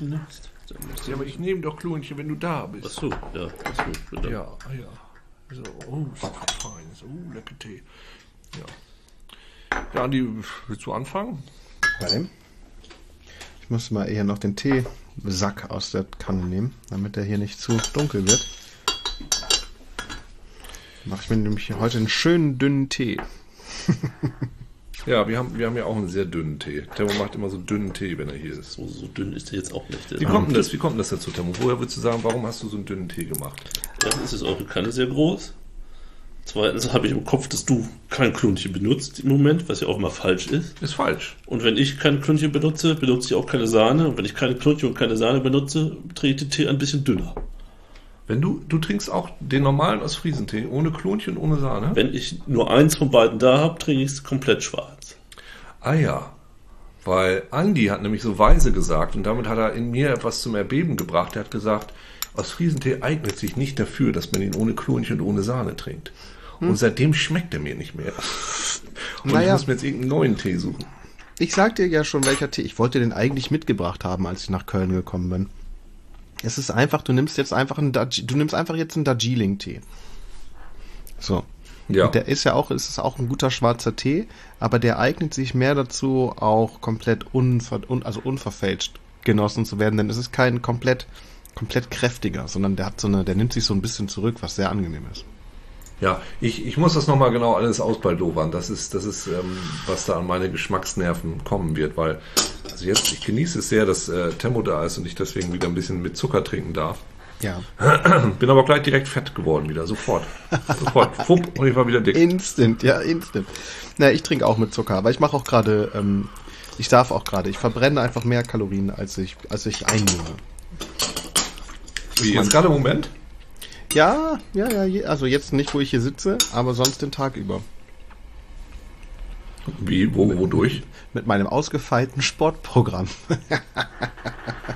musst du- Ja, aber ich nehme doch Klonchen, wenn du da Ach bist. so, ja. Ach so, bitte. Ja, ja. So, oh, super fein. So, lecker Tee. Ja. Ja, Andi, willst du anfangen? Warte. Ich muss mal eher noch den Teesack aus der Kanne nehmen, damit der hier nicht zu dunkel wird. Mache ich mir nämlich heute einen schönen dünnen Tee. Ja, wir haben, wir haben ja auch einen sehr dünnen Tee. Thermo macht immer so dünnen Tee, wenn er hier ist. So, so dünn ist der jetzt auch nicht. Wie kommt denn das? Wie kommt denn das dazu, Thermo? Woher würdest du sagen, warum hast du so einen dünnen Tee gemacht? Erstens ist eure Kanne sehr groß. Zweitens habe ich im Kopf, dass du kein Klonchen benutzt im Moment, was ja auch immer falsch ist. Ist falsch. Und wenn ich kein Klonchen benutze, benutze ich auch keine Sahne. Und wenn ich keine Klonchen und keine Sahne benutze, drehe ich den Tee ein bisschen dünner. Wenn du, du trinkst auch den normalen Ostfriesentee, ohne Klonchen, ohne Sahne? Wenn ich nur eins von beiden da habe, trinke ich es komplett schwarz. Ah ja. Weil Andi hat nämlich so weise gesagt und damit hat er in mir etwas zum Erbeben gebracht. Er hat gesagt, Ostfriesentee eignet sich nicht dafür, dass man ihn ohne Klonchen und ohne Sahne trinkt. Und seitdem schmeckt er mir nicht mehr. Und ich Naja. muss mir jetzt irgendeinen neuen Tee suchen. Ich sag dir ja schon, welcher Tee. Ich wollte den eigentlich mitgebracht haben, als ich nach Köln gekommen bin. Es ist einfach, du nimmst jetzt einfach einen, du nimmst einfach jetzt einen Darjeeling-Tee. So. Ja. Und der ist ja auch, ist es auch ein guter schwarzer Tee, aber der eignet sich mehr dazu, auch komplett unver, un, also unverfälscht genossen zu werden, denn es ist kein komplett, komplett kräftiger, sondern der hat so eine, der nimmt sich so ein bisschen zurück, was sehr angenehm ist. Ja, ich, ich muss das nochmal genau alles ausbaldowern. Das ist, das ist ähm, was da an meine Geschmacksnerven kommen wird, weil, also jetzt, ich genieße es sehr, dass äh, Tempo da ist und ich deswegen wieder ein bisschen mit Zucker trinken darf. Ja. Bin aber gleich direkt fett geworden wieder, sofort. Sofort. Fupp, und ich war wieder dick. Instant, ja, instant. Na, ich trinke auch mit Zucker, aber ich mache auch gerade, ähm, ich darf auch gerade, ich verbrenne einfach mehr Kalorien, als ich, als ich einnehme. Wie, jetzt gerade im Moment? Ja, ja, ja, also jetzt nicht, wo ich hier sitze, aber sonst den Tag über. Wie, wo, wodurch? Mit meinem ausgefeilten Sportprogramm.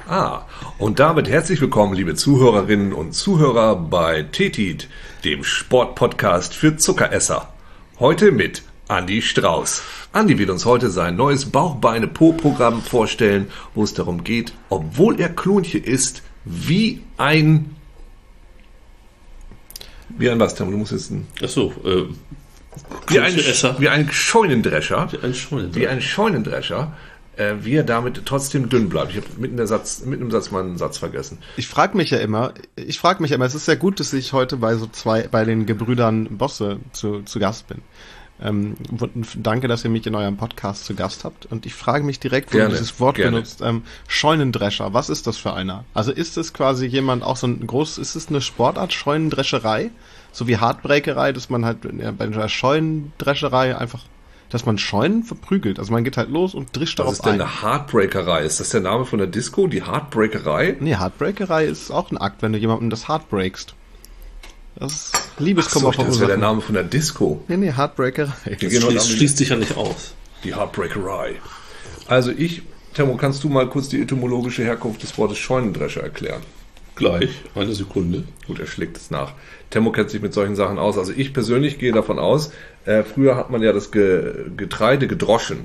Ah, und damit herzlich willkommen, liebe Zuhörerinnen und Zuhörer bei Tetit, dem Sportpodcast für Zuckeresser. Heute mit Andy Strauß. Andy wird uns heute sein neues Bauchbeine-Po-Programm vorstellen, wo es darum geht, obwohl er Klonche ist, wie ein... Wie ein was? Du musst jetzt ein... Ach so, äh, Wie ein, wie ein Scheunendrescher. ein Scheune. Wie ein Scheunendrescher. Äh, wie er damit trotzdem dünn bleibt. Ich habe mitten, in der Satz, mitten im Satz meinen Satz vergessen. Ich frage mich ja immer, ich frage mich ja immer, es ist sehr gut, dass ich heute bei so zwei, bei den Gebrüdern Bosse zu, zu Gast bin. Ähm, danke, dass ihr mich in eurem Podcast zu Gast habt. Und ich frage mich direkt, wo Gerne, du dieses Wort gerne. benutzt, ähm, Scheunendrescher. Was ist das für einer? Also ist es quasi jemand auch so ein groß, ist es eine Sportart Scheunendrescherei? So wie Hartbreakerei, dass man halt ja, bei einer Scheunendrescherei einfach, dass man Scheunen verprügelt. Also man geht halt los und drischt Was darauf ist denn ein. eine Heartbreakerei? Ist das der Name von der Disco? Die Heartbreakerei? Nee, Heartbreakerei ist auch ein Akt, wenn du jemandem das Heart breakst. Das ist So, Liebeskummer dachte, das wäre der. Name von der Disco. Nee, nee, Heartbreakerei. Gehen heute Schließt, schließt sich ja nicht aus. Die Heartbreakerei. Also ich, Temo, kannst du mal kurz die etymologische Herkunft des Wortes Scheunendrescher erklären? Gleich, eine Sekunde. Gut, er schlägt es nach. Temmo kennt sich mit solchen Sachen aus. Also ich persönlich gehe davon aus, äh, früher hat man ja das Ge Getreide gedroschen.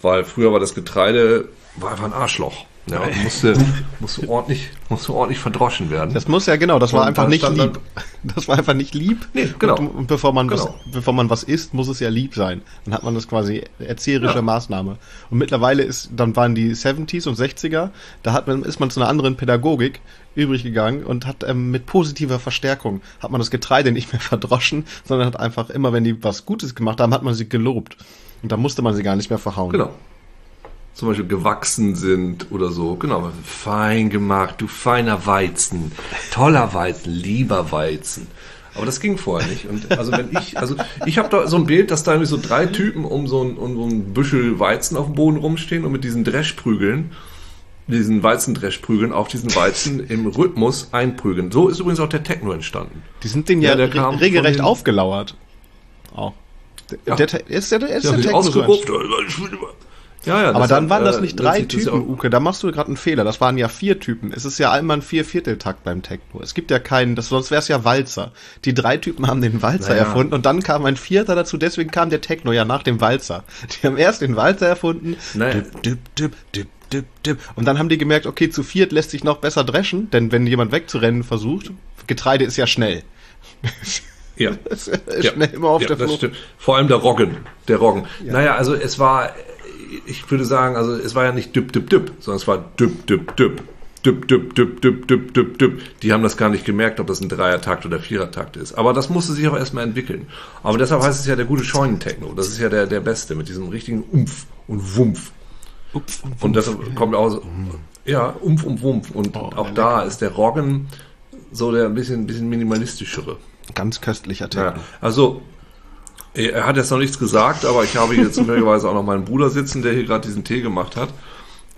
Weil früher war das Getreide war einfach ein Arschloch. Ja, musste, musste, ordentlich, musste ordentlich verdroschen werden. Das muss ja genau, das war Und einfach nicht lieb. Das war einfach nicht lieb. Nee, genau. Und, und bevor man Genau. was, bevor man was isst, muss es ja lieb sein. Dann hat man das quasi erzieherische Ja. Maßnahme. Und mittlerweile ist, dann waren die 70s und 60er, da hat man, ist man zu einer anderen Pädagogik übrig gegangen und hat ähm, mit positiver Verstärkung hat man das Getreide nicht mehr verdroschen, sondern hat einfach immer, wenn die was Gutes gemacht haben, hat man sie gelobt. Und da musste man sie gar nicht mehr verhauen. Genau. Zum Beispiel gewachsen sind oder so. Genau. Fein gemacht, du feiner Weizen. Toller Weizen, lieber Weizen. Aber das ging vorher nicht. Und also wenn ich, also ich habe da so ein Bild, dass da irgendwie so drei Typen um so ein, um so ein Büschel Weizen auf dem Boden rumstehen und mit diesen Dreschprügeln, diesen Weizendreschprügeln auf diesen Weizen im Rhythmus einprügeln. So ist übrigens auch der Techno entstanden. Die sind denen Ja, ja, der kam regelrecht den- aufgelauert. Auch. Der, Ja. der, ist der, ist Ja, der Techno ausgerupft. Ja, ja, Aber dann waren das äh, nicht drei ja Typen, auch- Uke. Da machst du gerade einen Fehler. Das waren ja vier Typen. Es ist ja einmal ein Vier-Viertel-Takt beim Techno. Es gibt ja keinen, das, sonst wäre es ja Walzer. Die drei Typen haben den Walzer Naja. erfunden und dann kam ein vierter dazu. Deswegen kam der Techno ja nach dem Walzer. Die haben erst den Walzer erfunden. Naja. Dip, dip, dip, dip, dip, dip. Und dann haben die gemerkt, okay, zu viert lässt sich noch besser dreschen, denn wenn jemand wegzurennen versucht, Getreide ist ja schnell. Ja. Ist Ja. schnell immer auf ja, der das Flucht. stimmt. Vor allem der Roggen. Der Roggen. Naja, also es war, ich würde sagen, also es war ja nicht düpp, düpp, düpp, sondern es war düpp, düpp, düpp. Düpp, düpp, düpp, düpp, düpp, düpp, düpp. Die haben das gar nicht gemerkt, ob das ein Dreiertakt oder Vierertakt ist. Aber das musste sich auch erstmal entwickeln. Aber deshalb heißt es ja der gute Scheunentechno. Das ist ja der, der Beste mit diesem richtigen Umf und Wumpf. Und deshalb kommt auch so, ja, Umf und Wumpf. Und auch da ist der Roggen so der ein bisschen, bisschen minimalistischere. Ganz köstlicher Techno. Ja, also er hat jetzt noch nichts gesagt, aber ich habe hier zufälligerweise auch noch meinen Bruder sitzen, der hier gerade diesen Tee gemacht hat.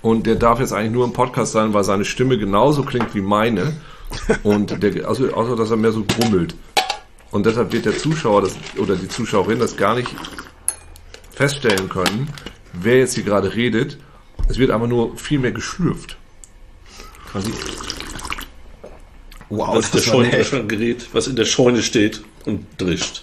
Und der darf jetzt eigentlich nur im Podcast sein, weil seine Stimme genauso klingt wie meine. Und der, also, außer dass er mehr so grummelt. Und deshalb wird der Zuschauer das, oder die Zuschauerin das gar nicht feststellen können, wer jetzt hier gerade redet. Es wird aber nur viel mehr geschlürft. Quasi. Wow, Das ist der das war eine Scheune, echt- ein Gerät, was in der Scheune steht und drischt.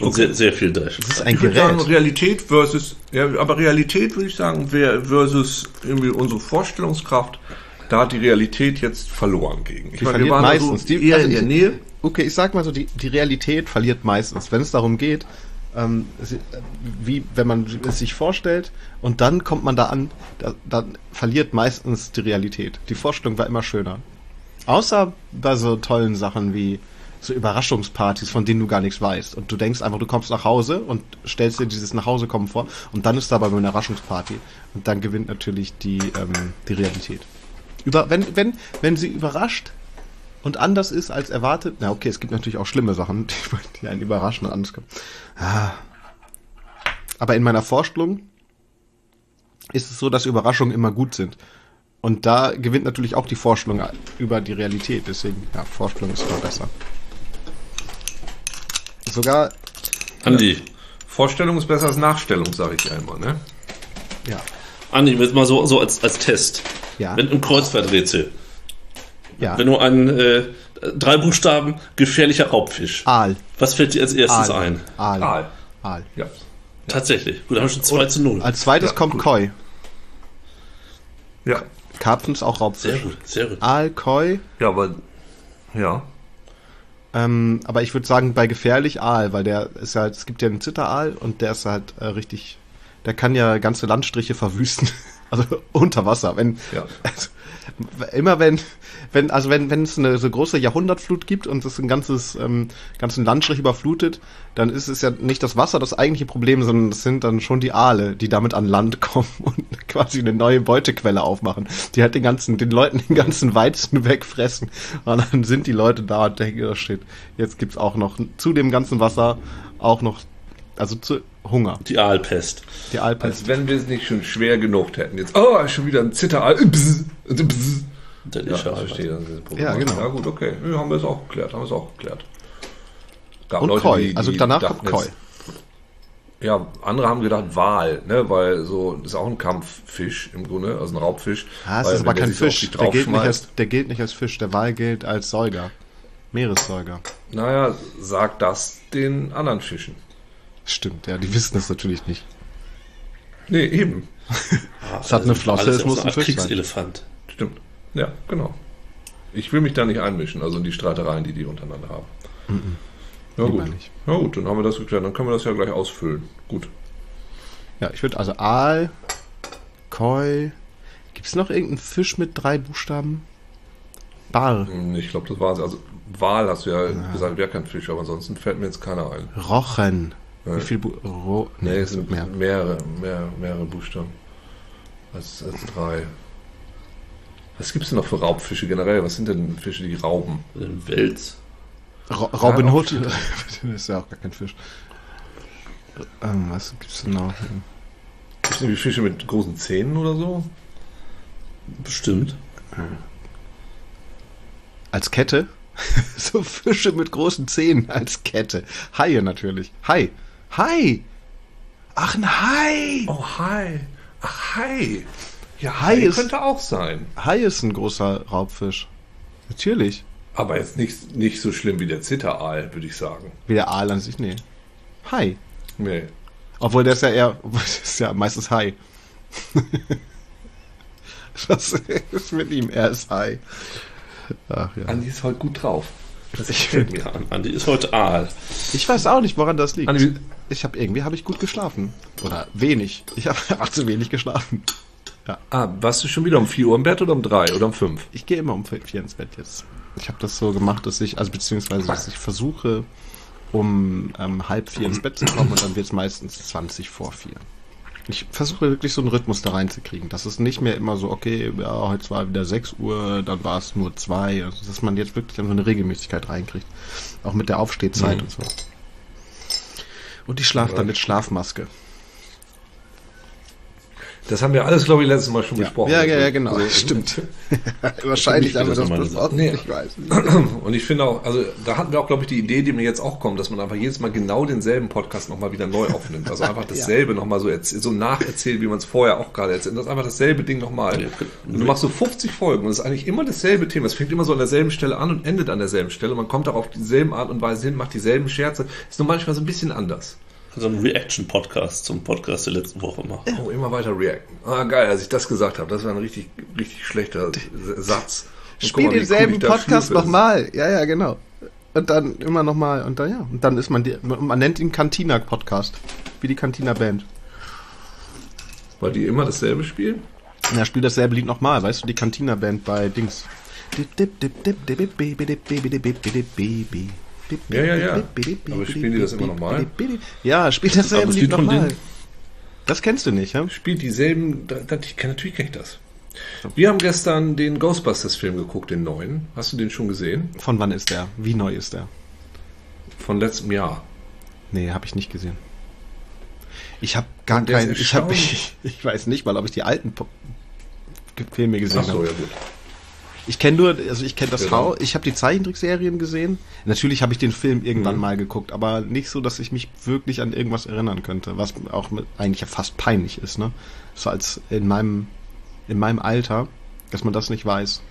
Und sehr, sehr viel drischt. das ist ein Ich würde sagen, Gerät. Realität versus, ja, aber Realität würde ich sagen, versus irgendwie unsere Vorstellungskraft, da hat die Realität jetzt verloren gegen. Ich Die meine, verliert da meistens. so Die- eher also in der Nähe. Okay, ich sag mal so, die, die Realität verliert meistens, wenn es darum geht, ähm, äh, wie wenn man es sich vorstellt und dann kommt man da an, da, dann verliert meistens die Realität. Die Vorstellung war immer schöner. Außer bei so tollen Sachen wie so Überraschungspartys, von denen du gar nichts weißt. Und du denkst einfach, du kommst nach Hause und stellst dir dieses Nachhausekommen vor und dann ist da aber eine Überraschungsparty. Und dann gewinnt natürlich die, ähm, die Realität. Über, wenn, wenn, wenn sie überrascht und anders ist als erwartet, na okay, es gibt natürlich auch schlimme Sachen, die, die einen überraschen und anders kommen. Ah. Aber in meiner Vorstellung ist es so, dass Überraschungen immer gut sind. Und da gewinnt natürlich auch die Vorstellung über die Realität. Deswegen, ja, Vorstellung ist immer besser. Sogar, Andi, Vorstellung ist besser als Nachstellung, sage ich einmal. Ne? ja, Andi, jetzt mal so, so als, als Test. Ja. Wenn im Kreuzworträtsel, ja, wenn du einen äh, drei Buchstaben gefährlicher Raubfisch, Aal. was fällt dir als erstes Aal. ein? Aal. Aal. Aal. Ja. Tatsächlich. Gut, da haben wir schon 2 zu 0. Als zweites Ja, kommt gut. Koi. Ja. Karpfen ist auch Raubfisch. Sehr gut, sehr gut. Aal, Koi, Ja, aber. Ja. Ähm, aber ich würde sagen, bei gefährlich Aal, weil der ist halt, es gibt ja einen Zitteraal und der ist halt äh, richtig, der kann ja ganze Landstriche verwüsten. Also unter Wasser. Wenn, Ja. also, immer wenn, wenn, also wenn, wenn es eine so große Jahrhundertflut gibt und es ein ganzes, ähm, ganzen Landstrich überflutet, dann ist es ja nicht das Wasser das eigentliche Problem, sondern es sind dann schon die Aale, die damit an Land kommen und quasi eine neue Beutequelle aufmachen, die halt den ganzen, den Leuten den ganzen Weizen wegfressen. Und dann sind die Leute da und denken, oh shit, jetzt gibt's auch noch zu dem ganzen Wasser auch noch, also zu Hunger. Die Aalpest. Die Aalpest. Als wenn wir es nicht schon schwer genug hätten. Jetzt, oh, schon wieder ein Zitteraal. Bzz, bzz. Der Ja, ich Lischer. verstehe. Das ist das Problem. Ja, genau. Ja, gut, okay. Ja, haben wir es auch geklärt. Haben wir es auch geklärt. Gab Und Leute, Koi. die- Also die danach dachten kommt Koi. Ja, andere haben gedacht Wal, ne, weil so, das ist auch ein Kampffisch im Grunde, also ein Raubfisch. Ah, es ist aber kein Fisch. Der gilt, nicht als, der gilt nicht als Fisch. Der Wal gilt als Säuger. Meeressäuger. Naja, sagt das den anderen Fischen. Stimmt, ja, die wissen es natürlich nicht. Nee, eben. Es hat eine Flosse, es ja muss ein Fisch sein. Kriegselefant. Stimmt. Ja, genau. Ich will mich da nicht einmischen, also in die Streitereien, die die untereinander haben. Ja, Lieber gut. nicht. Ja, gut, dann haben wir das geklärt. Dann können wir das ja gleich ausfüllen. Gut. Ja, ich würde also Aal, Koi. Gibt es noch irgendeinen Fisch mit drei Buchstaben? Bar, Hm, Ich glaube, das war's. Also, Wal hast du ja, gesagt, wäre kein Fisch, aber ansonsten fällt mir jetzt keiner ein. Rochen. Wie viel Bu Ro Nee, nee, es sind mehr. mehrere, mehr, mehrere Buchstaben. Als, als drei. Was gibt es denn noch für Raubfische generell? Was sind denn Fische, die rauben? Ein Wels. Ro Robin Ja, Hood. das ist ja auch gar kein Fisch. Ähm, was gibt's denn noch? Gibt es irgendwie Fische mit großen Zähnen oder so? Bestimmt. Als Kette? so Fische mit großen Zähnen als Kette. Haie natürlich. Hai. Hai. Ach, ein Hai. Oh, hi. Ach, Hai. Ja, Hai Hai ist- könnte auch sein. Hai ist ein großer Raubfisch. Natürlich. Aber jetzt nicht, nicht so schlimm wie der Zitteraal, würde ich sagen. Wie der Aal an sich, nee. Hai. Nee. Obwohl der ist ja eher, das ist ja meistens Hai. Was ist mit ihm? Er ist Hai. Ach ja. Andi ist heute gut drauf. Das Ich mir. Andi ist heute Aal. Ich weiß auch nicht, woran das liegt. Andi, Ich habe irgendwie habe ich gut geschlafen oder wenig. Ich habe einfach zu wenig geschlafen. ah, warst du schon wieder um 4 Uhr im Bett oder um 3 oder um 5? Ich gehe immer um vier ins Bett jetzt. Ich habe das so gemacht, dass ich also beziehungsweise dass ich versuche um ähm, halb vier ins Bett zu kommen und dann wird es meistens 20 vor vier. Ich versuche wirklich so einen Rhythmus da reinzukriegen. Das ist nicht mehr immer so, okay, ja, heute war wieder 6 Uhr, dann war es nur 2. Also, dass man jetzt wirklich so eine Regelmäßigkeit reinkriegt. Auch mit der Aufstehzeit Mhm. und so. Und ich schlafe dann mit Schlafmaske. Das haben wir alles, glaube ich, letztes Mal schon Ja, besprochen. ja, ja, ja, genau. Also, Stimmt. Wahrscheinlich haben wir das besprochen. Nee. Ich weiß. Und ich finde auch, also da hatten wir auch, glaube ich, die Idee, die mir jetzt auch kommt, dass man einfach jedes Mal genau denselben Podcast nochmal wieder neu aufnimmt. Also einfach dasselbe nochmal so, so nacherzählt, wie man es vorher auch gerade erzählt. Das ist einfach dasselbe Ding nochmal. Ja, Und du machst so 50 Folgen und es ist eigentlich immer dasselbe Thema. Es fängt immer so an derselben Stelle an und endet an derselben Stelle. Man kommt auch auf dieselben Art und Weise hin, macht dieselben Scherze. Ist nur manchmal so ein bisschen anders. So ein Reaction-Podcast zum Podcast der letzten Woche machen. Oh, immer weiter reacten. Ah, geil, als ich das gesagt habe. Das war ein richtig, richtig schlechter Satz. Und Spiel mal, cool denselben dafür Podcast nochmal. Ja, ja, genau. Und dann immer nochmal. Und dann, ja. Und dann ist man, die, man nennt ihn Cantina-Podcast. Wie die Cantina-Band. Weil die immer dasselbe spielen? Ja, spiel dasselbe Lied nochmal. Weißt du, die Cantina-Band bei Dings. Ja, ja, ja. Aber spielen die das immer nochmal? Ja, spiel Aber dasselbe das Lied nochmal. Das kennst du nicht, ja? Spielt dieselben. Natürlich kenne ich das. Wir haben gestern den Ghostbusters-Film geguckt, den neuen. Hast du den schon gesehen? Von wann ist der? Wie neu ist der? Von letztem Jahr. Nee, habe ich nicht gesehen. Ich habe gar keinen. Ich, hab, ich, ich weiß nicht mal, ob ich die alten Filme gesehen Ach so, habe. ja gut. Ich kenne nur, also ich kenne das Genau. Haus, ich habe die Zeichentrickserien gesehen. Natürlich habe ich den Film irgendwann Mhm. mal geguckt, aber nicht so, dass ich mich wirklich an irgendwas erinnern könnte, was auch mit, eigentlich ja fast peinlich ist, ne? So als in meinem, in meinem Alter, dass man das nicht weiß.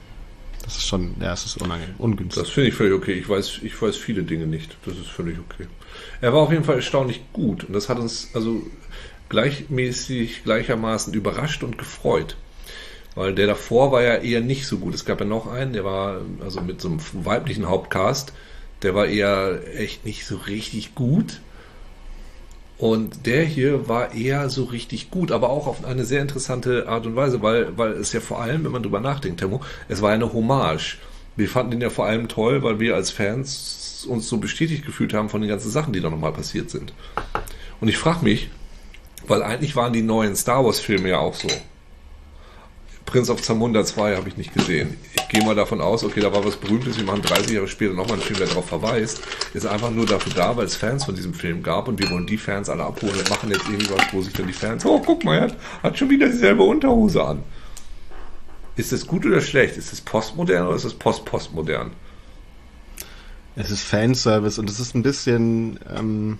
Das ist schon, ja, es ist unangenehm, ungünstig. Das finde ich völlig okay. Ich weiß, ich weiß viele Dinge nicht. Das ist völlig okay. Er war auf jeden Fall erstaunlich gut. Und das hat uns also gleichmäßig, gleichermaßen überrascht und gefreut. Weil der davor war ja eher nicht so gut. Es gab ja noch einen, der war also mit so einem weiblichen Hauptcast, der war eher echt nicht so richtig gut. Und der hier war eher so richtig gut, aber auch auf eine sehr interessante Art und Weise, weil, weil es ja vor allem, wenn man drüber nachdenkt, Temo, es war eine Hommage. Wir fanden den ja vor allem toll, weil wir als Fans uns so bestätigt gefühlt haben von den ganzen Sachen, die da nochmal passiert sind. Und ich frage mich, weil eigentlich waren die neuen Star Wars-Filme ja auch so. Prince of Zamunda 2 habe ich nicht gesehen. Ich gehe mal davon aus, okay, da war was Berühmtes, wir machen 30 Jahre später nochmal einen Film, der darauf verweist. Ist einfach nur dafür da, weil es Fans von diesem Film gab und wir wollen die Fans alle abholen und machen jetzt irgendwas, wo sich dann die Fans, oh, guck mal, er hat, hat schon wieder dieselbe Unterhose an. Ist das gut oder schlecht? Ist das postmodern oder ist das post-postmodern? Es ist Fanservice und es ist ein bisschen, ähm,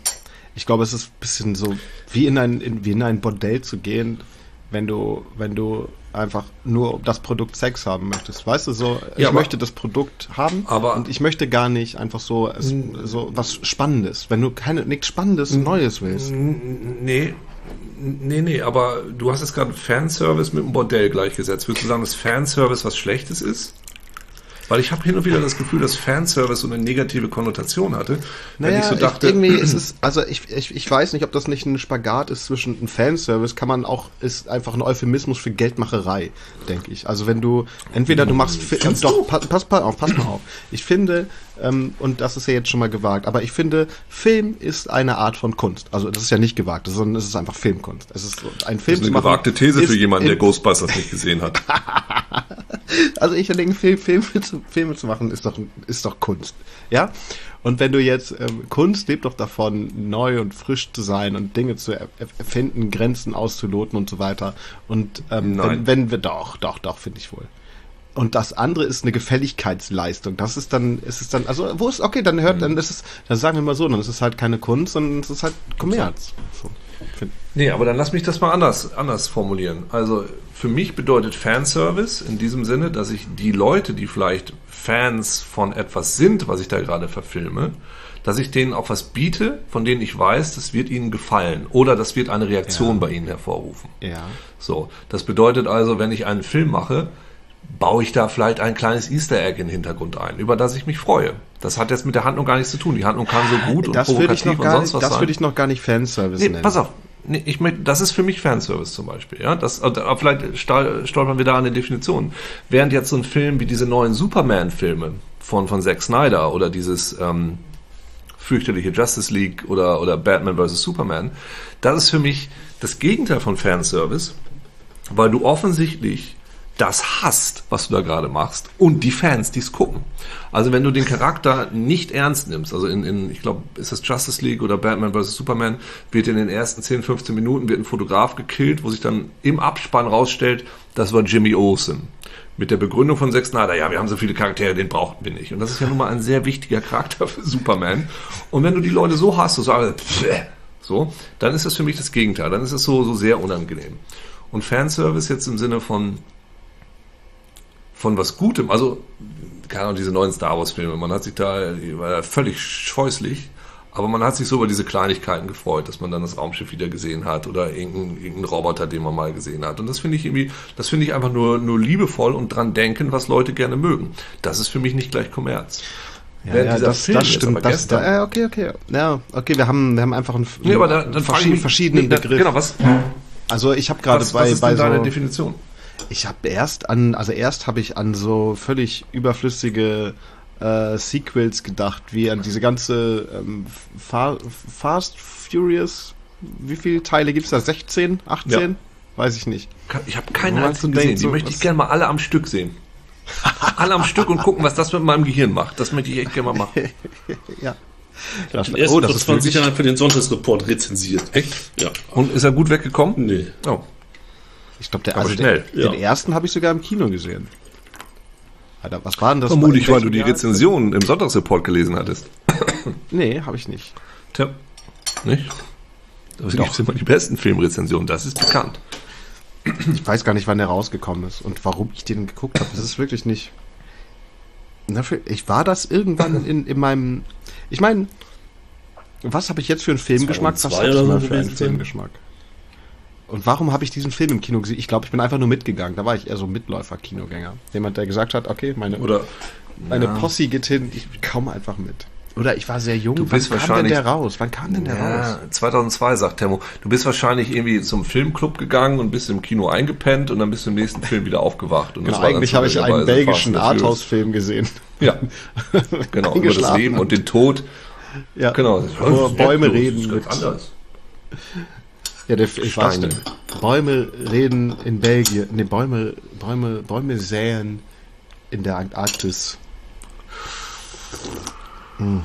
ich glaube, es ist ein bisschen so, wie in ein, in, wie in ein Bordell zu gehen, wenn du, wenn du einfach nur das Produkt Sex haben möchtest. Weißt du, so, ich aber- möchte das Produkt haben Aber- und ich möchte gar nicht einfach so, es, so was Spannendes. Wenn du keine, nichts Spannendes, Neues willst. Nee, nee, nee, aber du hast jetzt gerade Fanservice mit dem Bordell gleichgesetzt. Würdest du sagen, dass Fanservice was Schlechtes ist? Weil ich habe hin und wieder das Gefühl, dass Fanservice so eine negative Konnotation hatte. Wenn Naja, ich so dachte, ich, irgendwie ist es, also ich, ich, ich weiß nicht, ob das nicht ein Spagat ist zwischen ein Fanservice, kann man auch, ist einfach ein Euphemismus für Geldmacherei, denke ich. Also wenn du, entweder du machst, Findest doch, du? pass, pass, pass auf, pass mal auf. Ich finde, ähm, und das ist ja jetzt schon mal gewagt, aber ich finde, Film ist eine Art von Kunst. Also das ist ja nicht gewagt, sondern es ist einfach Filmkunst. Es ist ein Film das ist eine gewagte These für jemanden, der Ghostbusters nicht gesehen hat. Also ich denke, Film, Filme, zu, Filme zu machen ist doch, ist doch Kunst. Ja? Und wenn du jetzt, ähm, Kunst lebt doch davon, neu und frisch zu sein und Dinge zu er erfinden, Grenzen auszuloten und so weiter. Und ähm, wenn, wenn wir doch, doch, doch, finde ich wohl. Und das andere ist eine Gefälligkeitsleistung. Das ist dann, ist es dann, also wo ist, okay, dann hört, dann ist es, dann sagen wir mal so, dann ist es halt keine Kunst, sondern es ist halt Kommerz. So, Nee, aber dann lass mich das mal anders, anders formulieren. Also für mich bedeutet Fanservice in diesem Sinne, dass ich die Leute, die vielleicht Fans von etwas sind, was ich da gerade verfilme, dass ich denen auch was biete, von denen ich weiß, das wird ihnen gefallen oder das wird eine Reaktion Ja. bei ihnen hervorrufen. Ja. So, das bedeutet also, wenn ich einen Film mache, baue ich da vielleicht ein kleines Easter Egg in den Hintergrund ein, über das ich mich freue. Das hat jetzt mit der Handlung gar nichts zu tun. Die Handlung kann so gut und Das provokativ und sonst nicht, was das sein. würde ich noch gar nicht Fanservice Nee, nennen. pass auf. Nee, ich möchte, das ist für mich Fanservice zum Beispiel. Ja, das, aber vielleicht stol- stolpern wir da an den Definitionen. Während jetzt so ein Film wie diese neuen Superman-Filme von, von Zack Snyder oder dieses ähm, fürchterliche Justice League oder, oder Batman vs. Superman, das ist für mich das Gegenteil von Fanservice, weil du offensichtlich das hast, was du da gerade machst und die Fans, die es gucken. Also wenn du den Charakter nicht ernst nimmst, also in, in ich glaube, ist das Justice League oder Batman vs. Superman, wird in den ersten 10, 15 Minuten wird ein Fotograf gekillt, wo sich dann im Abspann rausstellt, das war Jimmy Olsen. Mit der Begründung von Zack Snyder, ja, wir haben so viele Charaktere, den brauchten wir nicht. Und das ist ja nun mal ein sehr wichtiger Charakter für Superman. Und wenn du die Leute so hast, so pff, so, dann ist das für mich das Gegenteil. Dann ist es so, so sehr unangenehm. Und Fanservice jetzt im Sinne von, von was Gutem, also, keine Ahnung, diese neuen Star Wars Filme, man hat sich da, war völlig scheußlich, aber man hat sich so über diese Kleinigkeiten gefreut, dass man dann das Raumschiff wieder gesehen hat oder irgendeinen irgendeinen Roboter, den man mal gesehen hat. Und das finde ich irgendwie, das finde ich einfach nur, nur liebevoll und dran denken, was Leute gerne mögen. Das ist für mich nicht gleich Kommerz. Ja, Während ja, das, Film das stimmt. Das, da, ja, okay, okay. Ja, okay, wir haben, wir haben einfach einen, Nee, aber da, dann mich, verschiedenen Begriff. Genau, was, Also ich habe gerade bei, was ist bei denn deine so, Definition? Ich habe erst an, also erst habe ich an so völlig überflüssige äh, Sequels gedacht, wie an diese ganze ähm, Fa Fast Furious. Wie viele Teile gibt's da? 16, 18? Weiß ich nicht. Ich habe keine einzigen so gesehen. denkt, Die so, möchte ich gerne mal alle am Stück sehen. alle am Stück und gucken, was das mit meinem Gehirn macht. Das möchte ich echt gerne mal machen. Ja. Habe den Oh, das vor ist 20 wirklich- Jahren für den Sonntagsreport rezensiert. Echt? Ja. Und ist er gut weggekommen? Nee. Oh. Ich glaube, der, also schnell. der, Ja. den ersten habe ich sogar im Kino gesehen. Alter, was war denn das? Vermutlich, In weil du die Jahr? Rezension im Sonntagsreport gelesen hattest. Nee, habe ich nicht. Tja. Nicht? Da gibt es immer die besten Filmrezensionen, das ist bekannt. Ich weiß gar nicht, wann der rausgekommen ist und warum ich den geguckt habe. Das ist wirklich nicht. Ich war das irgendwann in, in meinem. Ich meine, was habe ich jetzt für einen Filmgeschmack? Was 2002 habe ich mal für einen? Filmgeschmack? Und warum habe ich diesen Film im Kino gesehen? Ich glaube, ich bin einfach nur mitgegangen. Da war ich eher so Mitläufer-Kinogänger. Jemand, der gesagt hat, okay, meine, Oder meine ja. Posse geht hin, ich komme einfach mit. Oder ich war sehr jung. Du bist Wann kam denn der raus? Wann kam denn der raus? Ja, 2002 sagt Temo. Du bist wahrscheinlich irgendwie zum Filmclub gegangen und bist im Kino eingepennt und dann bist du im nächsten Film wieder aufgewacht. Und das Genau, eigentlich habe ich einen belgischen. Arthouse-Film gesehen. Ja, genau. Über das. Leben und den Tod. Ja. Genau. Wo Bäume Das reden ist ganz anders. Ja, der, ich weiß Steine. nicht. Bäume reden in Belgien. Ne, Bäume, Bäume, Bäume säen in der Antarktis. Hm.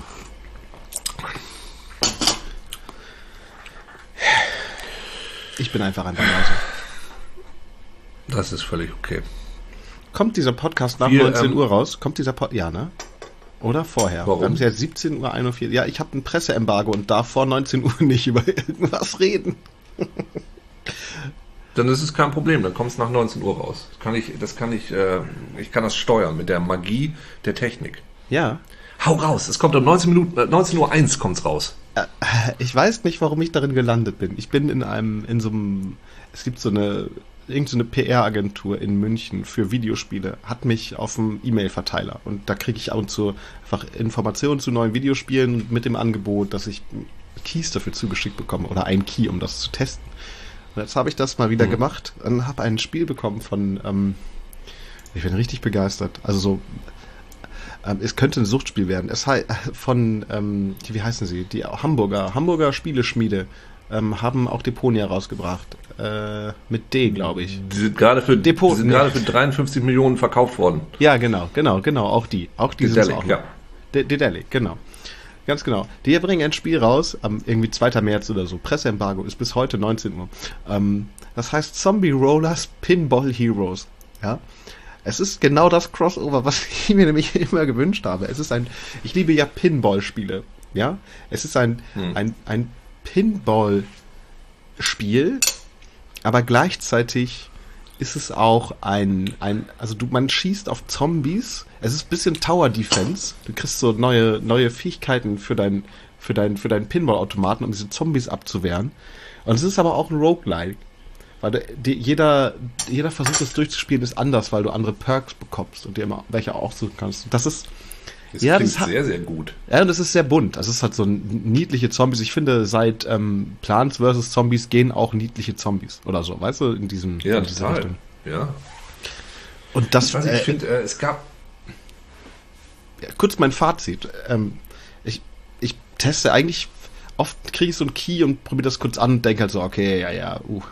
Ich bin einfach ein Banause. Das ist völlig okay. Kommt dieser Podcast nach Wir, 19 ähm, Uhr raus? Kommt dieser Podcast? Ja, ne? Oder vorher? Warum? Wir haben es jetzt 17 Uhr 41. Ja, ich habe ein Presseembargo und darf vor 19 Uhr nicht über irgendwas reden. Dann ist es kein Problem, dann kommt es nach 19 Uhr raus. Das kann ich, das kann ich, äh, ich kann das steuern mit der Magie der Technik. Ja. Hau raus, es kommt um 19 Minuten, äh, 19 Uhr 1 kommt's raus. Ich weiß nicht, warum ich darin gelandet bin. Ich bin in einem, in so einem, es gibt so eine, irgendeine so eine PR-Agentur in München für Videospiele, hat mich auf dem E-Mail-Verteiler. Und da kriege ich ab und zu einfach Informationen zu neuen Videospielen mit dem Angebot, dass ich Keys dafür zugeschickt bekomme oder einen Key, um das zu testen. Und jetzt habe ich das mal wieder gemacht und habe ein Spiel bekommen von, ähm, ich bin richtig begeistert. Also so, ähm, es könnte ein Suchtspiel werden. Es hei- von, ähm, die- wie heißen sie? Die Hamburger, Hamburger Spieleschmiede ähm, haben auch Deponia rausgebracht. Äh, mit D, glaube ich. Die sind gerade für, Depot- die sind nee. gerade für 53 Millionen verkauft worden. Ja, genau, genau, genau, auch die. Auch die sind Dedelic, auch. ja. De- Dedelic, genau. Ganz genau. Die bringen ein Spiel raus, am irgendwie 2. März oder so. Presseembargo ist bis heute 19 Uhr. Ähm, das heißt Zombie Rollers Pinball Heroes. Ja. Es ist genau das Crossover, was ich mir nämlich immer gewünscht habe. Es ist ein, ich liebe ja Pinball-Spiele. Ja. Es ist ein, Hm. ein, ein Pinball Spiel, aber gleichzeitig ist es auch ein, ein also du, man schießt auf Zombies. Es ist ein bisschen Tower Defense. Du kriegst so neue, neue Fähigkeiten für dein, für dein, für deinen Pinball-Automaten, um diese Zombies abzuwehren. Und es ist aber auch ein Roguelike. Weil die, jeder, jeder Versuch, das durchzuspielen, ist anders, weil du andere Perks bekommst und dir immer welche auch suchen kannst. Das ist, Das Ja, klingt das hat- sehr, sehr gut. ja, und es ist sehr bunt. Es ist halt so ein niedliche Zombies. Ich finde, seit ähm, Plants vs. Zombies gehen auch niedliche Zombies oder so, weißt du, in diesem Ja, in dieser total. Richtung. Ja. Und das, Ich, weiß äh, ich finde, äh, es gab ja, kurz mein Fazit. Ähm, ich, ich teste eigentlich, oft kriege ich so einen Key und probiere das kurz an und denke halt so, okay, ja, ja, uh,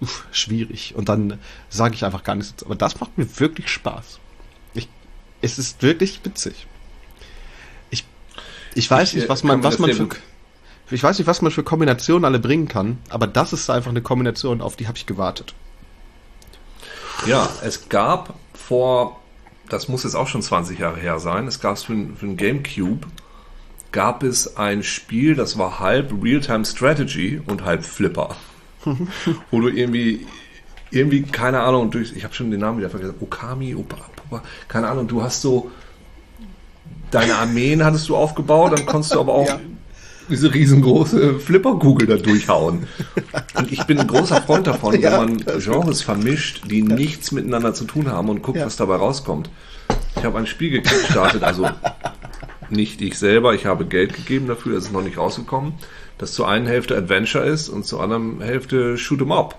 uff, schwierig. Und dann sage ich einfach gar nichts. Aber das macht mir wirklich Spaß. Ich, es ist wirklich witzig. Ich, weiß Ich, nicht, was man, was man für, ich weiß nicht, was man für Kombinationen alle bringen kann, aber das ist einfach eine Kombination, auf die habe ich gewartet. Ja, es gab vor, das muss jetzt auch schon 20 Jahre her sein, es gab für, für ein Gamecube, gab es ein Spiel, das war halb Real-Time Strategy und halb Flipper. Wo du irgendwie, irgendwie, keine Ahnung, durch, ich habe schon den Namen wieder vergessen, Okami, Opa, Opa, keine Ahnung, du hast so, deine Armeen hattest du aufgebaut, dann konntest du aber auch Ja. diese riesengroße Flipperkugel da durchhauen. Und ich bin ein großer Freund davon, Ja, wenn man Genres vermischt, die nichts miteinander zu tun haben und guckt, Ja. was dabei rauskommt. Ich habe ein Spiel gekickstartet, also nicht ich selber, ich habe Geld gegeben dafür, es ist noch nicht rausgekommen, das zur einen Hälfte Adventure ist und zur anderen Hälfte Shoot'em Up.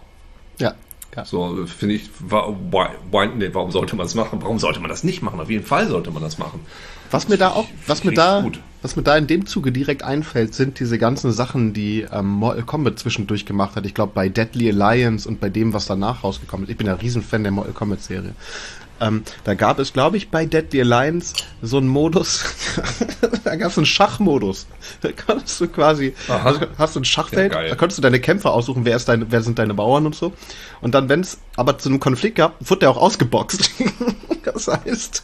Ja. Ja. So, finde ich, wa- why, nee, warum sollte man das machen? Warum sollte man das nicht machen? Auf jeden Fall sollte man das machen. Was mir da auch, was mir da, gut. was mir da in dem Zuge direkt einfällt, sind diese ganzen Sachen, die ähm, Mortal Kombat zwischendurch gemacht hat. Ich glaube bei Deadly Alliance und bei dem, was danach rausgekommen ist. Ich bin ja riesen Fan der Mortal Kombat Serie. Ähm, da gab es, glaube ich, bei Deadly Alliance so einen Modus. da gab es einen Schachmodus. Da konntest du quasi, Aha. hast du ein Schachfeld, Ja, da konntest du deine Kämpfer aussuchen, wer ist deine, wer sind deine Bauern und so. Und dann, wenn es aber zu einem Konflikt gab, wurde der auch ausgeboxt. das heißt,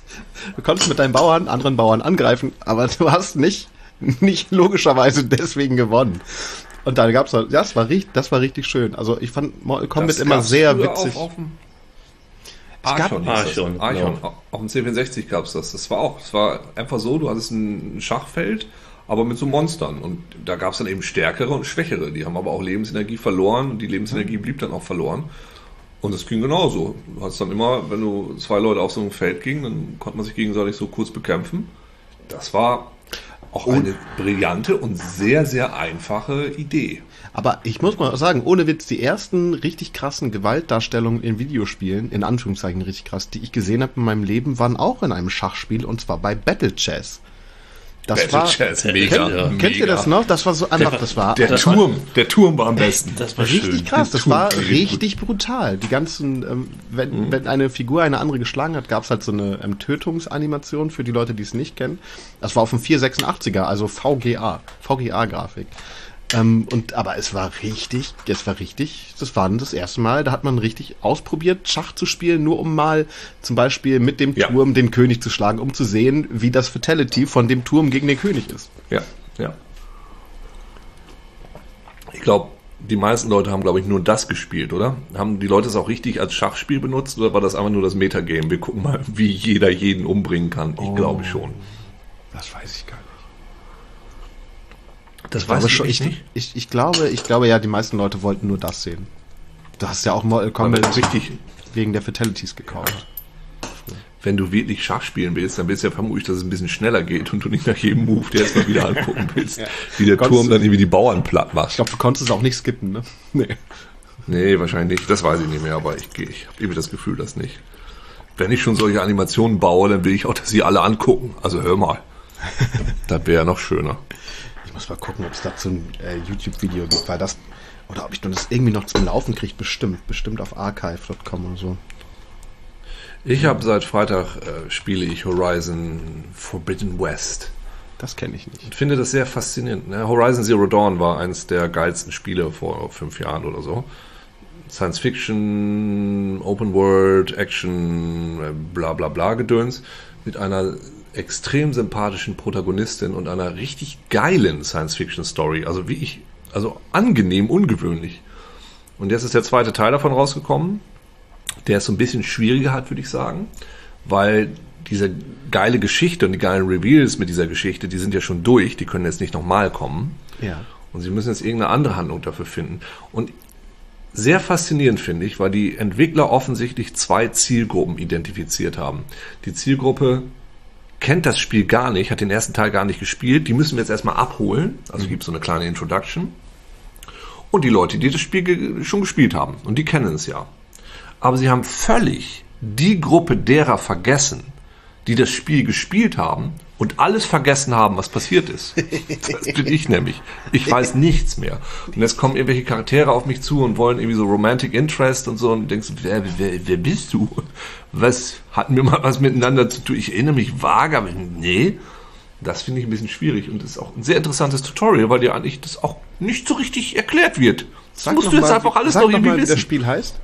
du konntest mit deinen Bauern anderen Bauern angreifen, aber du hast nicht, nicht logischerweise deswegen gewonnen. Und dann gab's halt, das war richtig, das war richtig schön. Also ich fand Mortal Kombat Das immer sehr witzig. Auf, auf dem Es gab- Archon, das. Archon, Archon. genau. Auf dem C64 gab es das. Das war auch, das war einfach so, du hattest ein Schachfeld, aber mit so Monstern. Und da gab es dann eben stärkere und schwächere. Die haben aber auch Lebensenergie verloren und die Lebensenergie blieb dann auch verloren. Und das ging genauso. Du hast dann immer, wenn du zwei Leute auf so einem Feld gingen, dann konnte man sich gegenseitig so kurz bekämpfen. Das war auch eine brillante und sehr, sehr einfache Idee. Aber ich muss mal sagen, ohne Witz, die ersten richtig krassen Gewaltdarstellungen in Videospielen, in Anführungszeichen richtig krass, die ich gesehen habe in meinem Leben, waren auch in einem Schachspiel und zwar bei Battle Chess. Das Battle war, Chess, kennt- mega. ja. Kennt ihr das noch? Das war so einfach, das war Der Das war- Turm, der Turm war am besten. Das war richtig schön. krass. Das Turm war war richtig richtig brutal. Die ganzen, ähm, wenn, Mhm. wenn eine Figur eine andere geschlagen hat, gab es halt so eine ähm, Tötungsanimation für die Leute, die es nicht kennen. Das war auf dem 486er, also VGA, VGA-Grafik. Ähm, und aber es war richtig, es war richtig, das war das erste Mal, da hat man richtig ausprobiert, Schach zu spielen, nur um mal zum Beispiel mit dem Ja. Turm den König zu schlagen, um zu sehen, wie das Fatality von dem Turm gegen den König ist. Ja, ja. Ich glaube, die meisten Leute haben, glaube ich, nur das gespielt, oder? Haben die Leute es auch richtig als Schachspiel benutzt oder war das einfach nur das Metagame? Wir gucken mal, wie jeder jeden umbringen kann. Ich glaube schon. Das weiß ich gar nicht. Das Ich glaube, schon, ich, ich, ich, glaube, ich glaube ja, die meisten Leute wollten nur das sehen. Du hast ja auch Mortal Kombat richtig, wegen der Fatalities gekauft. wenn du wirklich Schach spielen willst, dann willst du ja vermutlich, dass es ein bisschen schneller geht und du nicht nach jedem Move dir erstmal wieder angucken willst, wie der Turm dann irgendwie die Bauern platt macht. Ich glaube, du konntest es auch nicht skippen, ne? Nee. Nee, wahrscheinlich nicht. Das weiß ich nicht mehr, aber ich, gehe- ich habe irgendwie das Gefühl, das nicht. Wenn ich schon solche Animationen baue, dann will ich auch, dass sie alle angucken. Also hör mal. das wäre ja noch schöner. Ich muss mal gucken, ob es dazu ein äh, YouTube-Video gibt, weil das. Oder ob ich das irgendwie noch zum Laufen kriege, bestimmt. Bestimmt auf archive.com oder so. Ich habe seit Freitag äh, spiele ich Horizon Forbidden West. Das kenne ich nicht. Ich finde das sehr faszinierend. Ne? Horizon Zero Dawn war eines der geilsten Spiele vor fünf Jahren oder so. Science Fiction, Open World, Action, äh, bla bla bla Gedöns mit einer extrem sympathischen Protagonistin und einer richtig geilen Science Fiction Story. Also wie ich, also angenehm ungewöhnlich. Und jetzt ist der zweite Teil davon rausgekommen. Der ist so ein bisschen schwieriger hat, würde ich sagen, weil diese geile Geschichte und die geilen Reveals mit dieser Geschichte, die sind ja schon durch, die können jetzt nicht nochmal kommen. Ja. Und sie müssen jetzt irgendeine andere Handlung dafür finden. Und sehr faszinierend finde ich, weil die Entwickler offensichtlich zwei Zielgruppen identifiziert haben. Die Zielgruppe kennt das Spiel gar nicht, hat den ersten Teil gar nicht gespielt. Die müssen wir jetzt erstmal abholen. Also gibt es so eine kleine Introduction. Und die Leute, die das Spiel ge schon gespielt haben. Und die kennen es ja. Aber sie haben völlig die Gruppe derer vergessen, die das Spiel gespielt haben und alles vergessen haben, was passiert ist. Das bin ich nämlich. Ich weiß nichts mehr. Und jetzt kommen irgendwelche Charaktere auf mich zu und wollen irgendwie so Romantic Interest und so und denkst, wer, wer, wer bist du? Was, hatten wir mal was miteinander zu tun? Ich erinnere mich vage, aber nee. Das finde ich ein bisschen schwierig und das ist auch ein sehr interessantes Tutorial, weil dir eigentlich das auch nicht so richtig erklärt wird. Das Sag musst du jetzt mal, einfach alles sag noch irgendwie mal, wie das wissen. Spiel heißt.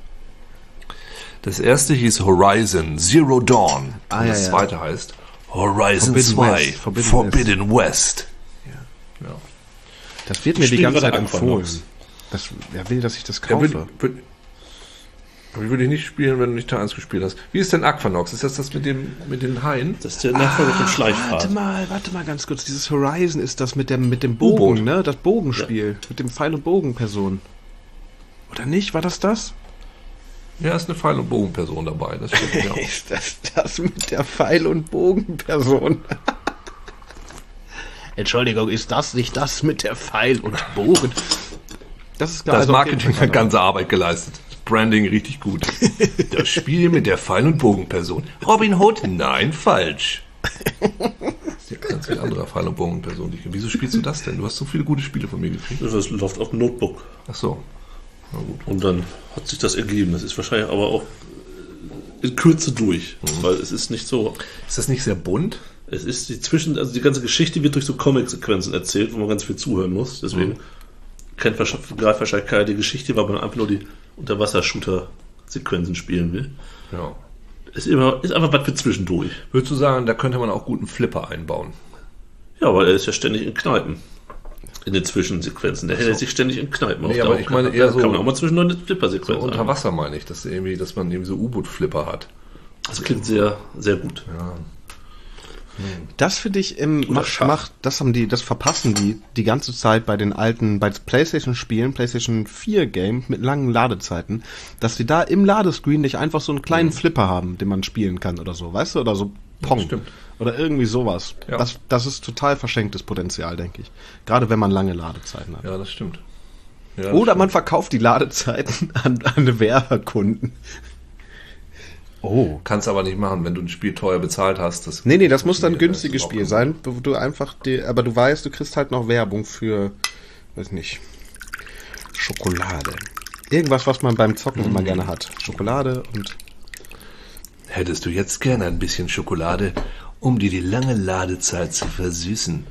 Das erste hieß Horizon Zero Dawn. Ah, und ja, das ja. zweite heißt Horizon Forbidden 2 West. Forbidden Forbidden, West. Ja. Ja. Das wird mir die ganze Zeit empfohlen. Das, wer will, dass ich das Ja, kaufe? würd, würd, aber ich würde ich nicht spielen, wenn du nicht Teil 1 gespielt hast. Wie ist denn Aquanox? Ist das das mit, dem, mit den Haien? Das ist der Nachfolger Ah, warte Schleichfahrt. mal, warte mal ganz kurz. Dieses Horizon ist das mit dem, mit dem. Bogen, ne? Das Bogenspiel. Mit dem Pfeil- und Bogenperson. Oder nicht? War das das? Ja, ist eine Pfeil- und Bogenperson dabei. Das stimmt, ja. Ist das das mit der Pfeil- und Bogenperson? Entschuldigung, ist das nicht das mit der Pfeil- und Bogen? Das ist klar. Das also Marketing hat ganze Arbeit geleistet. Branding richtig gut. Das Spiel mit der Pfeil- und Bogenperson. Robin Hood? Nein, falsch. Das ist ja ganz viel anderer Pfeil- und Bogenperson. Wieso spielst du das denn? Du hast so viele gute Spiele von mir gekriegt. Das läuft auf dem Notebook. Ach so. Und dann hat sich das ergeben. Das ist wahrscheinlich aber auch in Kürze durch. Weil es ist nicht so. Ist das nicht sehr bunt? Es ist die Zwischen, also die ganze Geschichte wird durch so Comic-Sequenzen erzählt, wo man ganz viel zuhören muss. Deswegen kennt wahrscheinlich, greift wahrscheinlich keiner die Geschichte, weil man einfach nur die Unterwasser-Shooter-Sequenzen spielen will. Ja. Ist, immer, ist einfach was für zwischendurch. Würdest du sagen, da könnte man auch guten Flipper einbauen? Ja, weil er ist ja ständig in Kneipen. In den Zwischensequenzen. Der hält sich ständig in Kneipen Nee, auf. aber Da ich meine eher so- kann man auch mal zwischendurch eine So Flipper-Sequenz unter einbauen. Wasser meine ich, dass, irgendwie, dass man irgendwie so U-Boot-Flipper hat. Das klingt sehr, sehr gut. Ja. Das finde ich im macht, macht, das haben die, das verpassen die die ganze Zeit bei den alten, bei PlayStation Spielen, PlayStation 4 Games mit langen Ladezeiten, dass die da im Ladescreen nicht einfach so einen kleinen Flipper haben, den man spielen kann oder so, weißt du, oder so Pong stimmt. oder irgendwie sowas. Ja. Das, das ist total verschenktes Potenzial, denke ich. Gerade wenn man lange Ladezeiten hat. Ja, das stimmt. Ja, das Oder stimmt. man verkauft die Ladezeiten an, an Werbekunden. Oh. Kannst aber nicht machen, wenn du ein Spiel teuer bezahlt hast. Das Nee, nee, das muss dann ein günstiges Spiel sein, wo du einfach die, aber du weißt, du kriegst halt noch Werbung für, weiß nicht, Schokolade. Irgendwas, was man beim Zocken immer gerne hat. Schokolade und Hättest du jetzt gerne ein bisschen Schokolade, um dir die lange Ladezeit zu versüßen?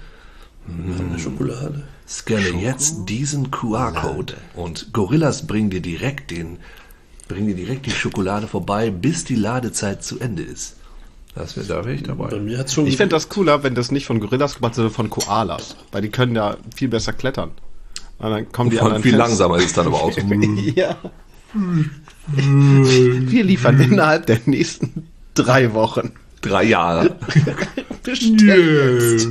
Eine Schokolade. Scanne jetzt diesen QR-Code und Gorillas bringen dir direkt den, bringen dir direkt die Schokolade vorbei, bis die Ladezeit zu Ende ist. Das wäre da ich Bei dabei. mir hat schon. ich fände das cooler, wenn das nicht von Gorillas gemacht sondern von Koalas, weil die können ja viel besser klettern. Und dann kommen die Vor allem anderen viel Fans- langsamer ist es dann aber auch. so. ja. Wir liefern innerhalb der nächsten drei Wochen. Drei Jahre. Bestell jetzt.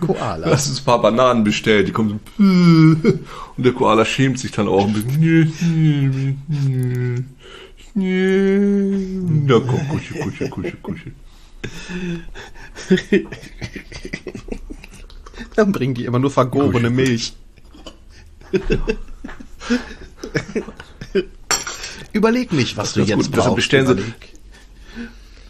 Koala. Lass uns ein paar Bananen bestellt. Die kommen so. Und der Koala schämt sich dann auch ein bisschen. Ja, komm, kuschel, kuschel, kuschel, kuschel. Dann bringen die immer nur vergorene Milch. Überleg nicht, was du Das ist jetzt gut, deshalb brauchst. bestellen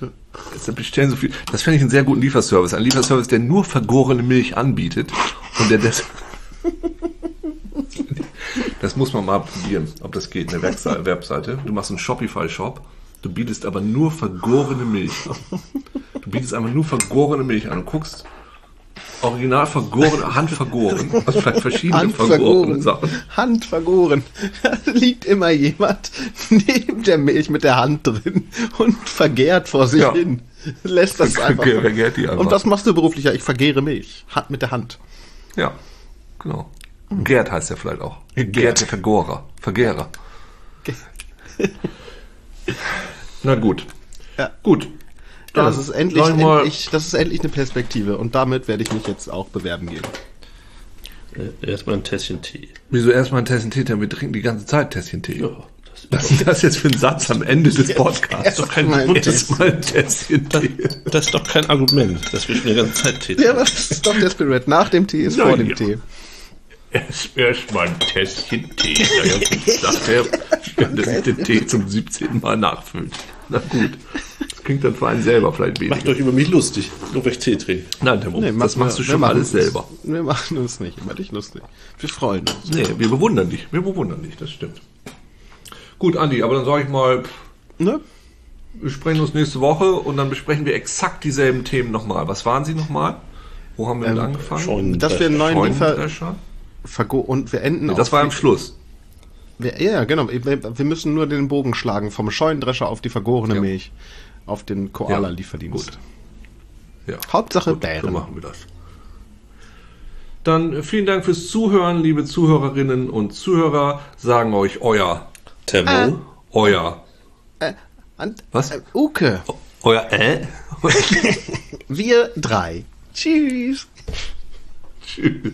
sie-. Deshalb bestellen so viel. Das fände ich einen sehr guten Lieferservice. Ein Lieferservice, der nur vergorene Milch anbietet und der das. Das muss man mal probieren, ob das geht, eine Webse- Webseite. Du machst einen Shopify-Shop, du bietest aber nur vergorene Milch an. Du bietest einfach nur vergorene Milch an und guckst original vergoren, handvergoren, also vielleicht verschiedene vergorene Handvergoren. Sachen. Handvergoren. Da liegt immer jemand neben der Milch mit der Hand drin und vergärt vor sich Ja. hin. Lässt das einfach. Vergärt die einfach. Und das machst du beruflich ja. Ich vergehre Milch. Hand mit der Hand. Ja, genau. Gerd heißt er vielleicht auch. Gerd. Gerd der Vergorer. Vergehrer. Na gut. Ja. Gut. Ja, das ist endlich, ich endlich, das ist endlich eine Perspektive und damit werde ich mich jetzt auch bewerben gehen. Äh, Erstmal ein Tässchen Tee. Wieso erstmal ein Tässchen Tee? denn Wir trinken die ganze Zeit Tässchen Tee. Ja, das Was ist das jetzt für ein Satz am Ende des Podcasts? Erst doch kein Tässchen Tee. Das ist doch kein Argument, dass wir schon die ganze Zeit Tee Ja, aber das ist doch Desperate. Nach dem Tee ist Na vor dem ja. Tee. Erst, erst mal ein Tässchen Tee. Naja, gut, sagt er, wenn er sich den Tee zum 17. Mal nachfüllt. Na gut. Das klingt dann für einen selber vielleicht Macht weniger. euch über mich lustig, nur weil ich Tee trinke. Nein, Timo, Nee, das machst du wir- schon machen alles uns- selber. Wir machen uns nicht über dich lustig. Wir freuen uns. Nee, wir bewundern dich. Wir bewundern dich, das stimmt. Gut, Andi, aber dann sage ich mal, Ne? wir sprechen uns nächste Woche und dann besprechen wir exakt dieselben Themen nochmal. Was waren sie nochmal? Wo haben wir mit angefangen? Dass wir einen neuen Liefer und wir enden Nee, das war am Schluss. Ja, genau. Wir, müssen nur den Bogen schlagen vom Scheunendrescher auf die vergorene Ja. Milch. Auf den Koala-Lieferdienst. Gut. Ja. Hauptsache Gut, so Bären. machen wir das. Dann äh, vielen Dank fürs Zuhören, liebe Zuhörerinnen und Zuhörer. Sagen euch euer, Tempo. euer, Äh, und, Was? Äh, Uke. euer äh? Wir drei. Tschüss. Tschüss.